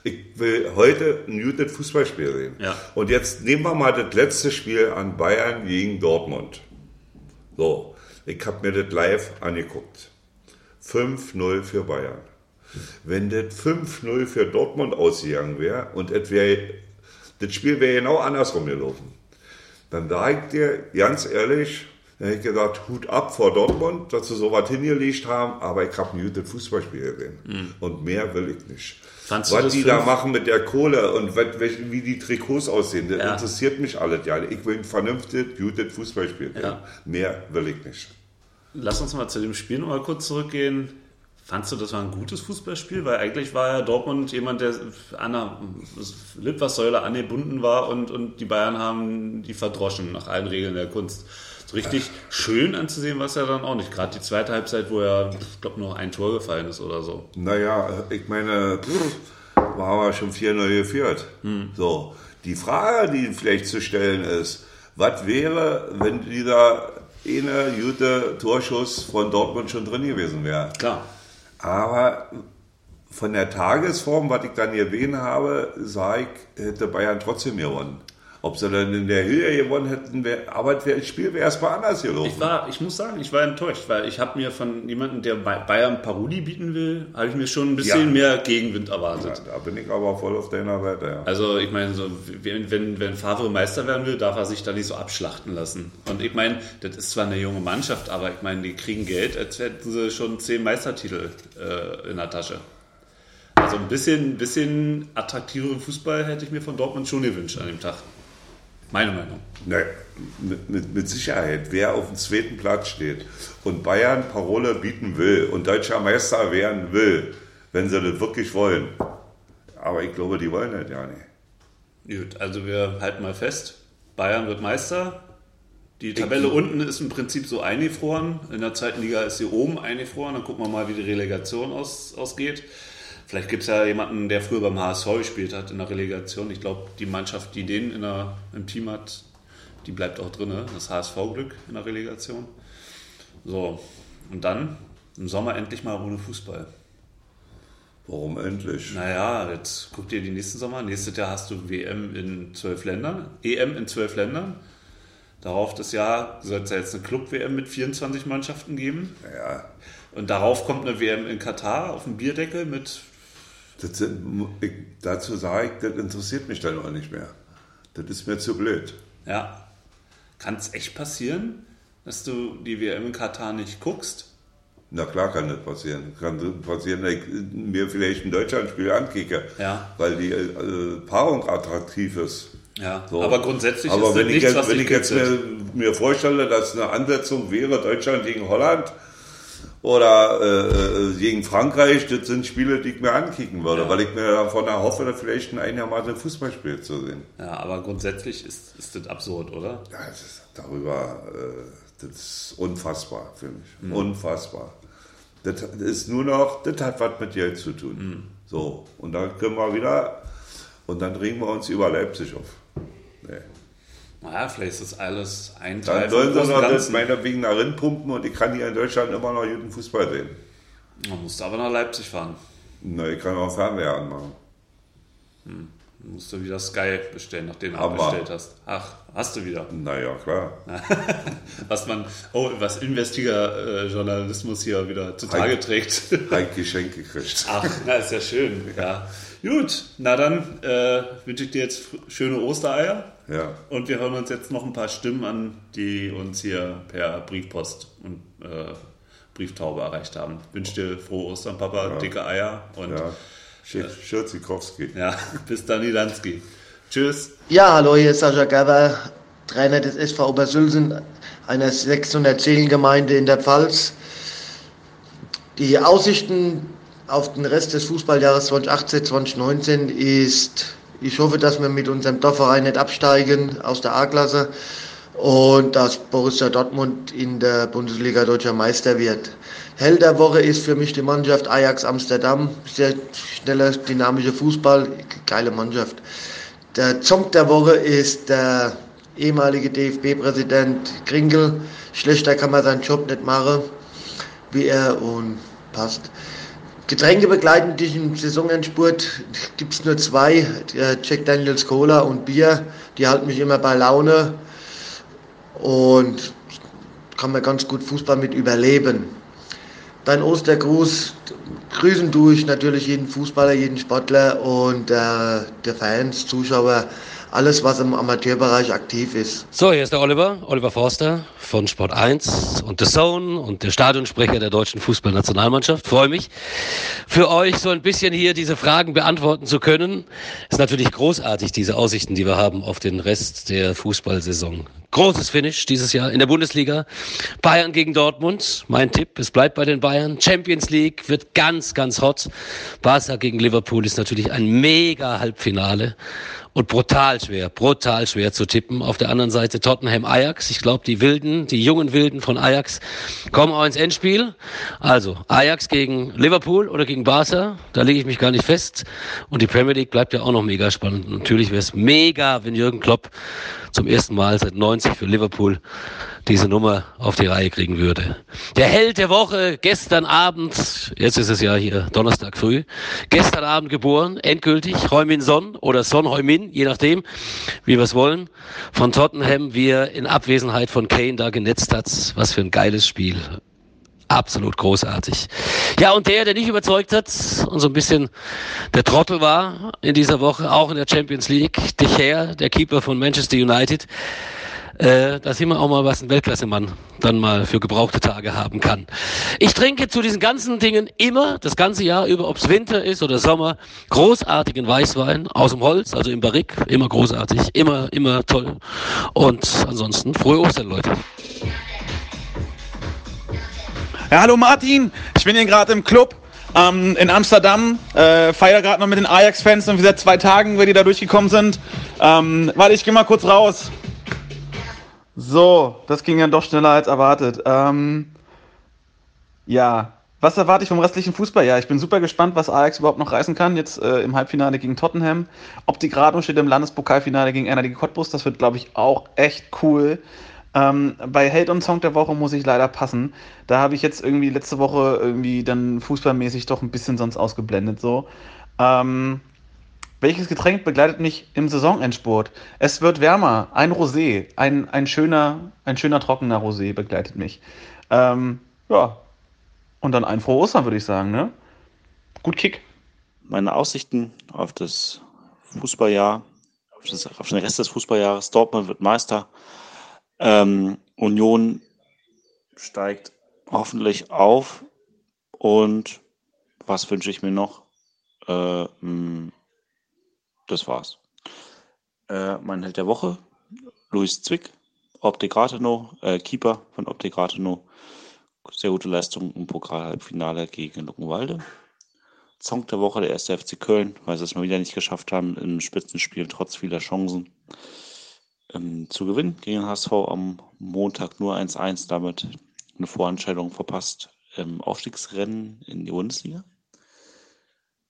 Ich will heute ein gutes Fußballspiel sehen. Ja. Und jetzt nehmen wir mal das letzte Spiel an Bayern gegen Dortmund. So, ich habe mir das live angeguckt. 5-0 für Bayern. Wenn das 5-0 für Dortmund ausgegangen wäre und es wär, das Spiel wäre genau andersrum gelaufen, dann sage ich dir ganz ehrlich, dann hätte ich gesagt, Hut ab vor Dortmund, dass sie so was hingelegt haben, aber ich habe ein gutes Fußballspiel gesehen. Und mehr will ich nicht. Fandst du was die da machen mit der Kohle und wie die Trikots aussehen, das Ja. interessiert mich alles ja. Ich will ein vernünftiges, gutes Fußballspiel. Ja. Mehr will ich nicht. Lass uns mal zu dem Spiel noch mal kurz zurückgehen. Fandst du, das war ein gutes Fußballspiel? Weil eigentlich war ja Dortmund jemand, der an der Litfaßsäule angebunden war und, und die Bayern haben die verdroschen nach allen Regeln der Kunst. So richtig schön anzusehen war es ja dann auch nicht. Gerade die zweite Halbzeit, wo ja, ich glaube, nur ein Tor gefallen ist oder so. Naja, ich meine, war aber schon 4-0 geführt. So, die Frage, die vielleicht zu stellen ist, was wäre, wenn dieser eine gute Torschuss von Dortmund schon drin gewesen wäre? Klar. Aber von der Tagesform, was ich dann gesehen habe, sage ich, hätte Bayern trotzdem gewonnen. Ob sie dann in der Höhe gewonnen hätten, wär, aber das Spiel wäre erstmal anders gelaufen. Ich war, ich muss sagen, ich war enttäuscht, weil ich habe mir von jemandem, der Bay- Bayern Paroli bieten will, habe ich mir schon ein bisschen Ja. mehr Gegenwind erwartet. Ja, da bin ich aber voll auf deiner Seite. Ja. Also ich meine, so, wenn, wenn, wenn Favre Meister werden will, darf er sich da nicht so abschlachten lassen. Und ich meine, das ist zwar eine junge Mannschaft, aber ich meine, die kriegen Geld, als hätten sie schon zehn Meistertitel äh, in der Tasche. Also ein bisschen, bisschen attraktiveren Fußball hätte ich mir von Dortmund schon gewünscht an dem Tag. Meine Meinung. Ne, mit, mit, Sicherheit, wer auf dem zweiten Platz steht und Bayern Parole bieten will und deutscher Meister werden will, wenn sie das wirklich wollen. Aber ich glaube, die wollen das ja nicht. Gut, also wir halten mal fest, Bayern wird Meister, Die Tabelle unten ist im Prinzip so eingefroren. In der zweiten Liga ist sie oben eingefroren. Dann gucken wir mal, wie die Relegation aus, ausgeht. Vielleicht gibt es ja jemanden, der früher beim HSV gespielt hat in der Relegation. Ich glaube, die Mannschaft, die den in der, im Team hat, die bleibt auch drin. Das HSV-Glück in der Relegation. So, und dann im Sommer endlich mal ohne Fußball. Warum endlich? Naja, jetzt guck dir die nächsten Sommer. Nächstes Jahr hast du WM in zwölf Ländern, EM in zwölf Ländern. Darauf das Jahr soll es ja jetzt eine Club-WM mit 24 Mannschaften geben. Ja, Und darauf kommt eine WM in Katar auf dem Bierdeckel mit. Das ich, dazu sage ich, das interessiert mich dann auch nicht mehr. Das ist mir zu blöd. Ja. Kann es echt passieren, dass du die WM in Katar nicht guckst? Na klar kann das passieren. Kann passieren, dass ich mir vielleicht ein Deutschlandspiel ankicke, Ja. weil die äh, Paarung attraktiv ist. Ja. So. Aber grundsätzlich Aber ist wenn das ich nichts, jetzt, was wenn dich ich jetzt mir, mir vorstelle, dass eine Ansetzung wäre, Deutschland gegen Holland oder äh, äh, gegen Frankreich, das sind Spiele, die ich mir ankicken würde, Ja. weil ich mir davon erhoffe, da vielleicht ein einigermaßen Fußballspiel zu sehen. Ja, aber grundsätzlich ist, ist das absurd, oder? Ja, das ist darüber, äh, das ist unfassbar für mich. Mhm. Unfassbar. Das ist nur noch, das hat was mit Geld zu tun. Mhm. So, und dann können wir wieder, und dann regen wir uns über Leipzig auf. Nee. Naja, vielleicht ist das alles ein Teil Dann sollen sie noch das meinetwegen darin pumpen und ich kann hier in Deutschland immer noch guten Fußball sehen. Man musste aber nach Leipzig fahren. Na, ich kann auch Fernseher anmachen. Dann musst du wieder Sky bestellen, nachdem du abbestellt hast. Ach, hast du wieder. Naja, klar. Was man, oh, was investiger äh, Journalismus hier wieder zutage Heik. trägt. Ein Geschenk gekriegt. Ach, na, ist ja schön. Ja. Gut, na dann äh, wünsche ich dir jetzt schöne Ostereier. Ja. Und wir hören uns jetzt noch ein paar Stimmen an, die uns hier per Briefpost und äh, Brieftaube erreicht haben. Wünsche dir frohe Ostern, Papa, dicke Eier und Ja. Sch- Schirzikowski. ja, bis dann, Nidanski. Tschüss. Ja, hallo, hier ist Sascha Gerber, Trainer des SV Obersülsen, einer 600 Seelengemeinde in der Pfalz. Die Aussichten auf den Rest des Fußballjahres 2018, 2019 ist, ich hoffe, dass wir mit unserem Dorfverein nicht absteigen aus der A-Klasse und dass Borussia Dortmund in der Bundesliga deutscher Meister wird. Held der Woche ist für mich die Mannschaft Ajax Amsterdam. Sehr schneller, dynamischer Fußball, geile Mannschaft. Der Zonk der Woche ist der ehemalige DFB-Präsident Kringel. Schlechter kann man seinen Job nicht machen, wie er und passt. Getränke begleiten diesen Saisonendspurt gibt es nur zwei, äh, Jack Daniels Cola und Bier. Die halten mich immer bei Laune und kann man ganz gut Fußball mit überleben. Dein Ostergruß grüßen durch natürlich jeden Fußballer, jeden Sportler und äh, der Fans, Zuschauer, alles was im Amateurbereich aktiv ist. So, hier ist der Oliver, Oliver Forster von Sport 1 und The Zone und der Stadionsprecher der deutschen Fußballnationalmannschaft. Freue mich, für euch so ein bisschen hier diese Fragen beantworten zu können. Ist natürlich großartig, diese Aussichten, die wir haben auf den Rest der Fußballsaison. Großes Finish dieses Jahr in der Bundesliga. Bayern gegen Dortmund. Mein Tipp, es bleibt bei den Bayern. Champions League wird ganz, ganz hot. Barca gegen Liverpool ist natürlich ein mega Halbfinale und brutal schwer, brutal schwer zu tippen. Auf der anderen Seite Tottenham Ajax. Ich glaube, die Wilden, die jungen Wilden von Ajax kommen auch ins Endspiel. Also Ajax gegen Liverpool oder gegen Barca, da lege ich mich gar nicht fest. Und die Premier League bleibt ja auch noch mega spannend. Natürlich wäre es mega, wenn Jürgen Klopp zum ersten Mal seit 90 für Liverpool diese Nummer auf die Reihe kriegen würde. Der Held der Woche, gestern Abend, jetzt ist es ja hier Donnerstag früh, gestern Abend geboren, endgültig, Heumin Son oder Son Heumin, je nachdem, wie wir es wollen, von Tottenham, wie er in Abwesenheit von Kane da genetzt hat. Was für ein geiles Spiel. Absolut großartig. Ja, und der, der nicht überzeugt hat und so ein bisschen der Trottel war in dieser Woche, auch in der Champions League, De Gea, der Keeper von Manchester United, äh, da sehen wir auch mal, was ein Weltklassemann dann mal für gebrauchte Tage haben kann. Ich trinke zu diesen ganzen Dingen immer, das ganze Jahr über, ob es Winter ist oder Sommer, großartigen Weißwein aus dem Holz, also im Barrique, immer großartig, immer, immer toll. Und ansonsten frohe Ostern, Leute. Ja, hallo Martin, ich bin hier gerade im Club ähm, in Amsterdam, äh, feier gerade noch mit den Ajax-Fans und wie seit zwei Tagen, wenn die da durchgekommen sind. Ähm, warte, ich geh mal kurz raus. So, das ging ja doch schneller als erwartet. Ähm, ja, was erwarte ich vom restlichen Fußball? Ja, ich bin super gespannt, was Ajax überhaupt noch reißen kann. Jetzt äh, im Halbfinale gegen Tottenham. Ob die gerade steht im Landespokalfinale gegen NRD Cottbus, das wird, glaube ich, auch echt cool. Ähm, bei Held und Song der Woche muss ich leider passen. Da habe ich jetzt irgendwie letzte Woche irgendwie dann fußballmäßig doch ein bisschen sonst ausgeblendet so. Ähm, welches Getränk begleitet mich im Saisonendsport? Es wird wärmer. Ein Rosé. Ein, ein, schöner, ein schöner trockener Rosé begleitet mich. Ähm, ja. Und dann ein frohe Ostern, würde ich sagen, ne? Gut Kick. Meine Aussichten auf das Fußballjahr, auf, das, auf den Rest des Fußballjahres. Dortmund wird Meister. Ähm, Union steigt hoffentlich auf. Und was wünsche ich mir noch? Äh, das war's. Äh, mein Held der Woche, Luis Zwick, Optik Rathenow, äh, Keeper von Optik Rathenow. Sehr gute Leistung im Pokalhalbfinale gegen Luckenwalde. Song der Woche, der erste FC Köln, weil sie es mal wieder nicht geschafft haben, im Spitzenspiel trotz vieler Chancen ähm, zu gewinnen gegen HSV am Montag nur 1-1, damit eine Vorentscheidung verpasst im Aufstiegsrennen in die Bundesliga.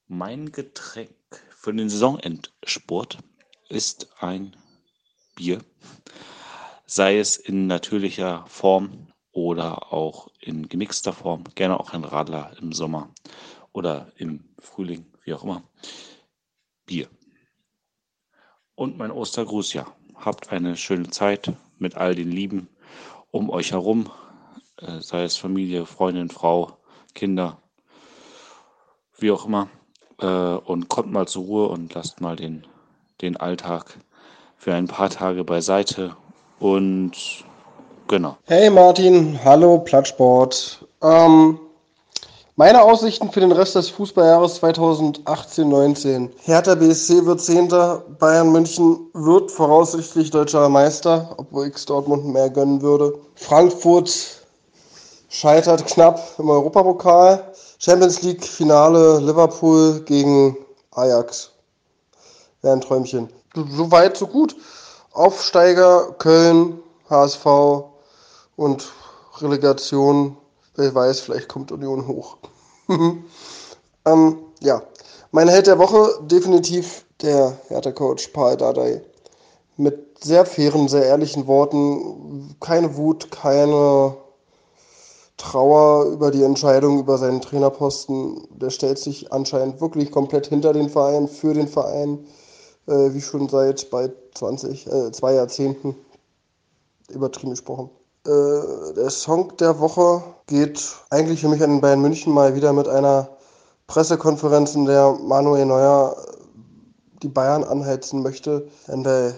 Mein Getränk für den Saisonendsport ist ein Bier, sei es in natürlicher Form oder auch in gemixter Form, gerne auch ein Radler im Sommer oder im Frühling, wie auch immer. Bier. Und mein Ostergruß, ja. Habt eine schöne Zeit mit all den Lieben um euch herum, äh, sei es Familie, Freundin, Frau, Kinder, wie auch immer äh, und kommt mal zur Ruhe und lasst mal den, den Alltag für ein paar Tage beiseite. Und genau. Hey Martin, hallo Plattsport. Ähm, meine Aussichten für den Rest des Fußballjahres 2018-19. Hertha BSC wird Zehnter, Bayern München wird voraussichtlich deutscher Meister, obwohl ich Dortmund mehr gönnen würde. Frankfurt scheitert knapp im Europapokal. Champions League Finale Liverpool gegen Ajax. Wäre ein Träumchen. So weit, so gut. Aufsteiger Köln, HSV und Relegation. Wer weiß, vielleicht kommt Union hoch. ähm, ja, mein Held der Woche definitiv der Hertha-Coach Paul Dardai. Mit sehr fairen, sehr ehrlichen Worten. Keine Wut, keine Trauer über die Entscheidung über seinen Trainerposten. Der stellt sich anscheinend wirklich komplett hinter den Verein, für den Verein, äh, wie schon seit bald 20, äh, zwei Jahrzehnten, übertrieben gesprochen. Äh, der Song der Woche geht eigentlich für mich an Bayern München mal wieder mit einer Pressekonferenz, in der Manuel Neuer die Bayern anheizen möchte. Wenn bei,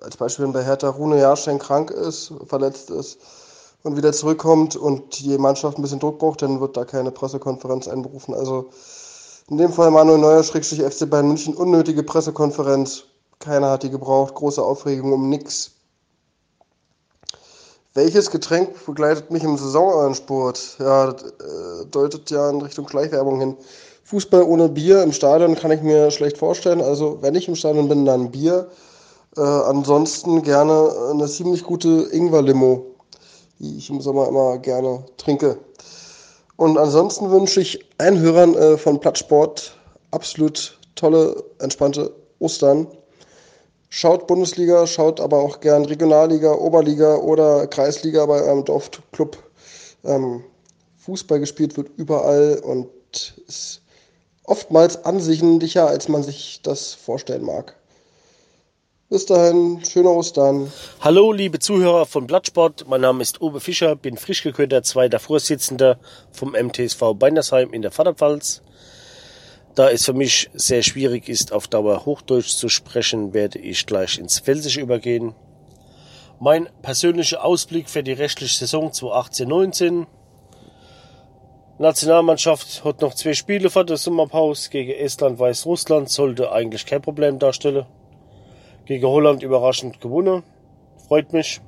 als Beispiel, wenn bei Hertha Rune Jahrstein krank ist, verletzt ist, und wieder zurückkommt und die Mannschaft ein bisschen Druck braucht, dann wird da keine Pressekonferenz einberufen. Also in dem Fall Manuel Neuer, Schrägstrich FC Bayern München, unnötige Pressekonferenz. Keiner hat die gebraucht, große Aufregung um nix. Welches Getränk begleitet mich im Saisonsport? Ja, das äh, deutet ja in Richtung Schleichwerbung hin. Fußball ohne Bier im Stadion kann ich mir schlecht vorstellen. Also wenn ich im Stadion bin, dann Bier. Äh, ansonsten gerne eine ziemlich gute Ingwer-Limo die ich im Sommer immer gerne trinke. Und ansonsten wünsche ich allen Hörern äh, von Plattsport absolut tolle, entspannte Ostern. Schaut Bundesliga, schaut aber auch gern Regionalliga, Oberliga oder Kreisliga bei eurem Dorfclub. Ähm, Fußball gespielt wird überall und ist oftmals ansichtlicher, als man sich das vorstellen mag. Bis dahin, schöne Ostern. Hallo, liebe Zuhörer von Blattsport. Mein Name ist Uwe Fischer, bin frisch gekürter zweiter Vorsitzender vom MTSV Beinersheim in der Vaterpfalz. Da es für mich sehr schwierig ist, auf Dauer Hochdeutsch zu sprechen, werde ich gleich ins Pfälzische übergehen. Mein persönlicher Ausblick für die rechtliche Saison 2018-19. Nationalmannschaft hat noch zwei Spiele vor der Sommerpause gegen Estland, Weißrussland, sollte eigentlich kein Problem darstellen gegen Holland überraschend gewonnen. Freut mich.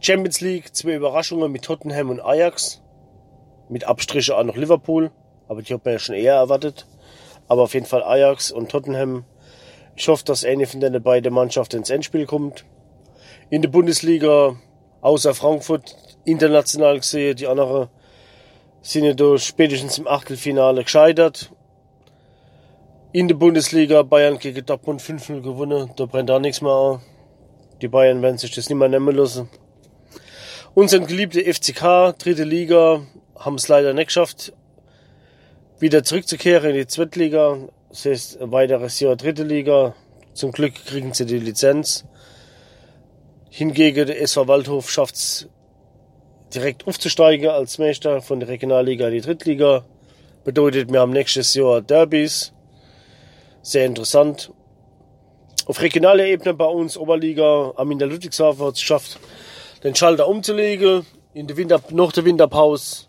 Champions League, zwei Überraschungen mit Tottenham und Ajax. Mit Abstriche auch noch Liverpool. Aber die hat man ja schon eher erwartet. Aber auf jeden Fall Ajax und Tottenham. Ich hoffe, dass eine von den beiden Mannschaften ins Endspiel kommt. In der Bundesliga, außer Frankfurt, international gesehen, die anderen sind ja da spätestens im Achtelfinale gescheitert. In der Bundesliga Bayern gegen Dortmund 5-0 gewonnen, da brennt auch nichts mehr an. Die Bayern werden sich das nicht mehr nehmen lassen. Unseren geliebte FCK, dritte Liga, haben es leider nicht geschafft, wieder zurückzukehren in die Zweitliga. Das heißt, ein weiteres Jahr dritte Liga. Zum Glück kriegen sie die Lizenz. Hingegen der SV Waldhof schafft es direkt aufzusteigen als Meister von der Regionalliga in die Drittliga. Bedeutet, wir haben nächstes Jahr Derbys. Sehr interessant. Auf regionaler Ebene bei uns Oberliga Arminia Ludwigshafen hat es geschafft, den Schalter umzulegen in der Winter, nach der Winterpause.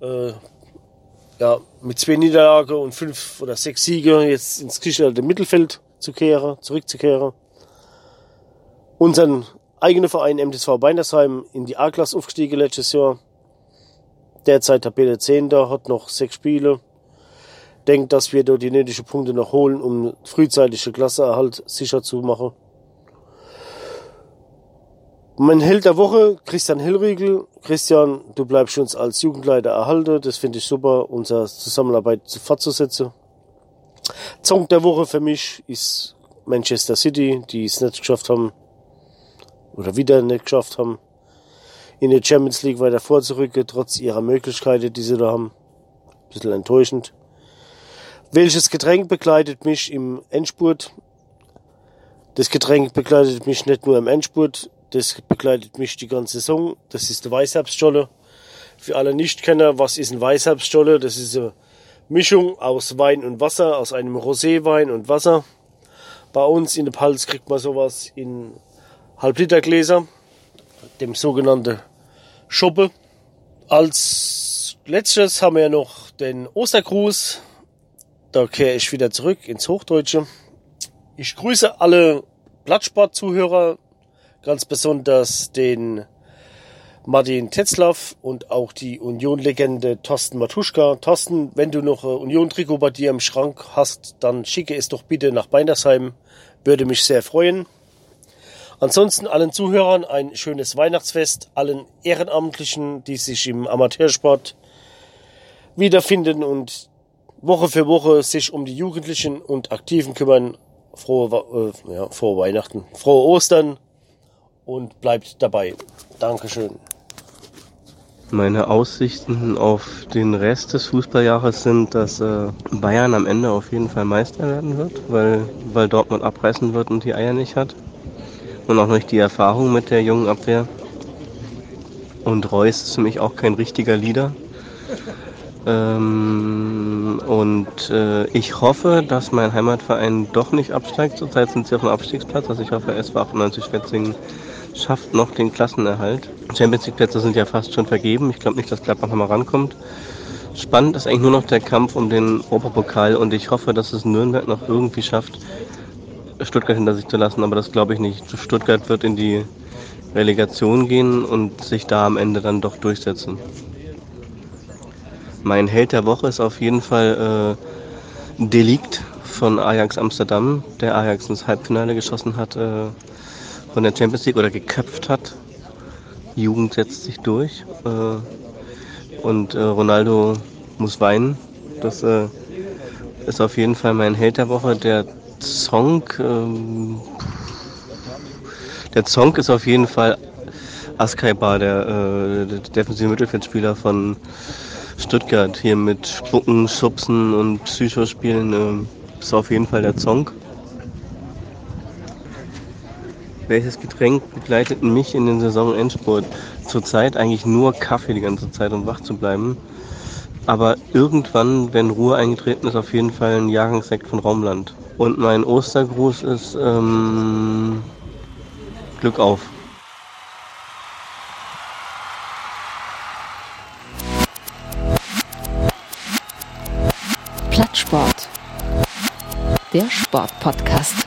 Äh, ja, mit zwei Niederlagen und fünf oder sechs Siege jetzt ins gestellte Mittelfeld zu kehren, zurückzukehren. Unseren eigenen Verein MTSV Beinersheim in die A-Klasse aufgestiegen letztes Jahr. Derzeit Tabelle 10. hat noch sechs Spiele. Denkt, dass wir dort die nötigen Punkte noch holen, um frühzeitige Klasseerhalt sicher zu machen. Mein Held der Woche, Christian Hillriegel. Christian, du bleibst uns als Jugendleiter erhalten. Das finde ich super, unsere Zusammenarbeit fortzusetzen. Song der Woche für mich ist Manchester City, die es nicht geschafft haben, oder wieder nicht geschafft haben, in der Champions League weiter vorzurücken, trotz ihrer Möglichkeiten, die sie da haben. Ein bisschen enttäuschend. Welches Getränk begleitet mich im Endspurt? Das Getränk begleitet mich nicht nur im Endspurt, das begleitet mich die ganze Saison. Das ist der Weißherbststolle. Für alle Nichtkenner, was ist ein Weißherbststolle? Das ist eine Mischung aus Wein und Wasser, aus einem Roséwein und Wasser. Bei uns in der Pals kriegt man sowas in Halblitergläser, dem sogenannten Schoppe. Als letztes haben wir noch den Ostergruß. Da kehre ich wieder zurück ins Hochdeutsche. Ich grüße alle Blattsport-Zuhörer, ganz besonders den Martin Tetzlaff und auch die Union-Legende Thorsten Matuschka. Thorsten, wenn du noch ein Union-Trikot bei dir im Schrank hast, dann schicke es doch bitte nach Beinersheim. Würde mich sehr freuen. Ansonsten allen Zuhörern ein schönes Weihnachtsfest, allen Ehrenamtlichen, die sich im Amateursport wiederfinden und Woche für Woche sich um die Jugendlichen und Aktiven kümmern. Frohe, äh, ja, frohe Weihnachten, frohe Ostern und bleibt dabei. Dankeschön. Meine Aussichten auf den Rest des Fußballjahres sind, dass äh, Bayern am Ende auf jeden Fall Meister werden wird, weil, weil Dortmund abreißen wird und die Eier nicht hat. Und auch nicht die Erfahrung mit der jungen Abwehr. Und Reus ist für mich auch kein richtiger Leader. Ähm, und äh, ich hoffe, dass mein Heimatverein doch nicht absteigt. Zurzeit sind sie auf dem Abstiegsplatz. Also ich hoffe, SV 98 Schwetzingen schafft noch den Klassenerhalt. Champions League Plätze sind ja fast schon vergeben. Ich glaube nicht, dass Gladbach nochmal rankommt. Spannend ist eigentlich nur noch der Kampf um den Europapokal und ich hoffe, dass es Nürnberg noch irgendwie schafft, Stuttgart hinter sich zu lassen, aber das glaube ich nicht. Stuttgart wird in die Relegation gehen und sich da am Ende dann doch durchsetzen. Mein Held der Woche ist auf jeden Fall äh, Delikt von Ajax Amsterdam, der Ajax ins Halbfinale geschossen hat äh, von der Champions League oder geköpft hat. Jugend setzt sich durch äh, und äh, Ronaldo muss weinen. Das äh, ist auf jeden Fall mein Held der Woche. Der Song, ähm, der Song ist auf jeden Fall Askai Bar, der, äh, der defensive Mittelfeldspieler von Stuttgart. Hier mit Spucken, Schubsen und Psychospielen äh, ist auf jeden Fall der Song. Welches Getränk begleitet mich in den Saisonendspurt? Zurzeit eigentlich nur Kaffee die ganze Zeit, um wach zu bleiben. Aber irgendwann, wenn Ruhe eingetreten ist, auf jeden Fall ein Jahrgangssekt von Raumland. Und mein Ostergruß ist ähm, Glück auf. Plattsport. Der Sportpodcast.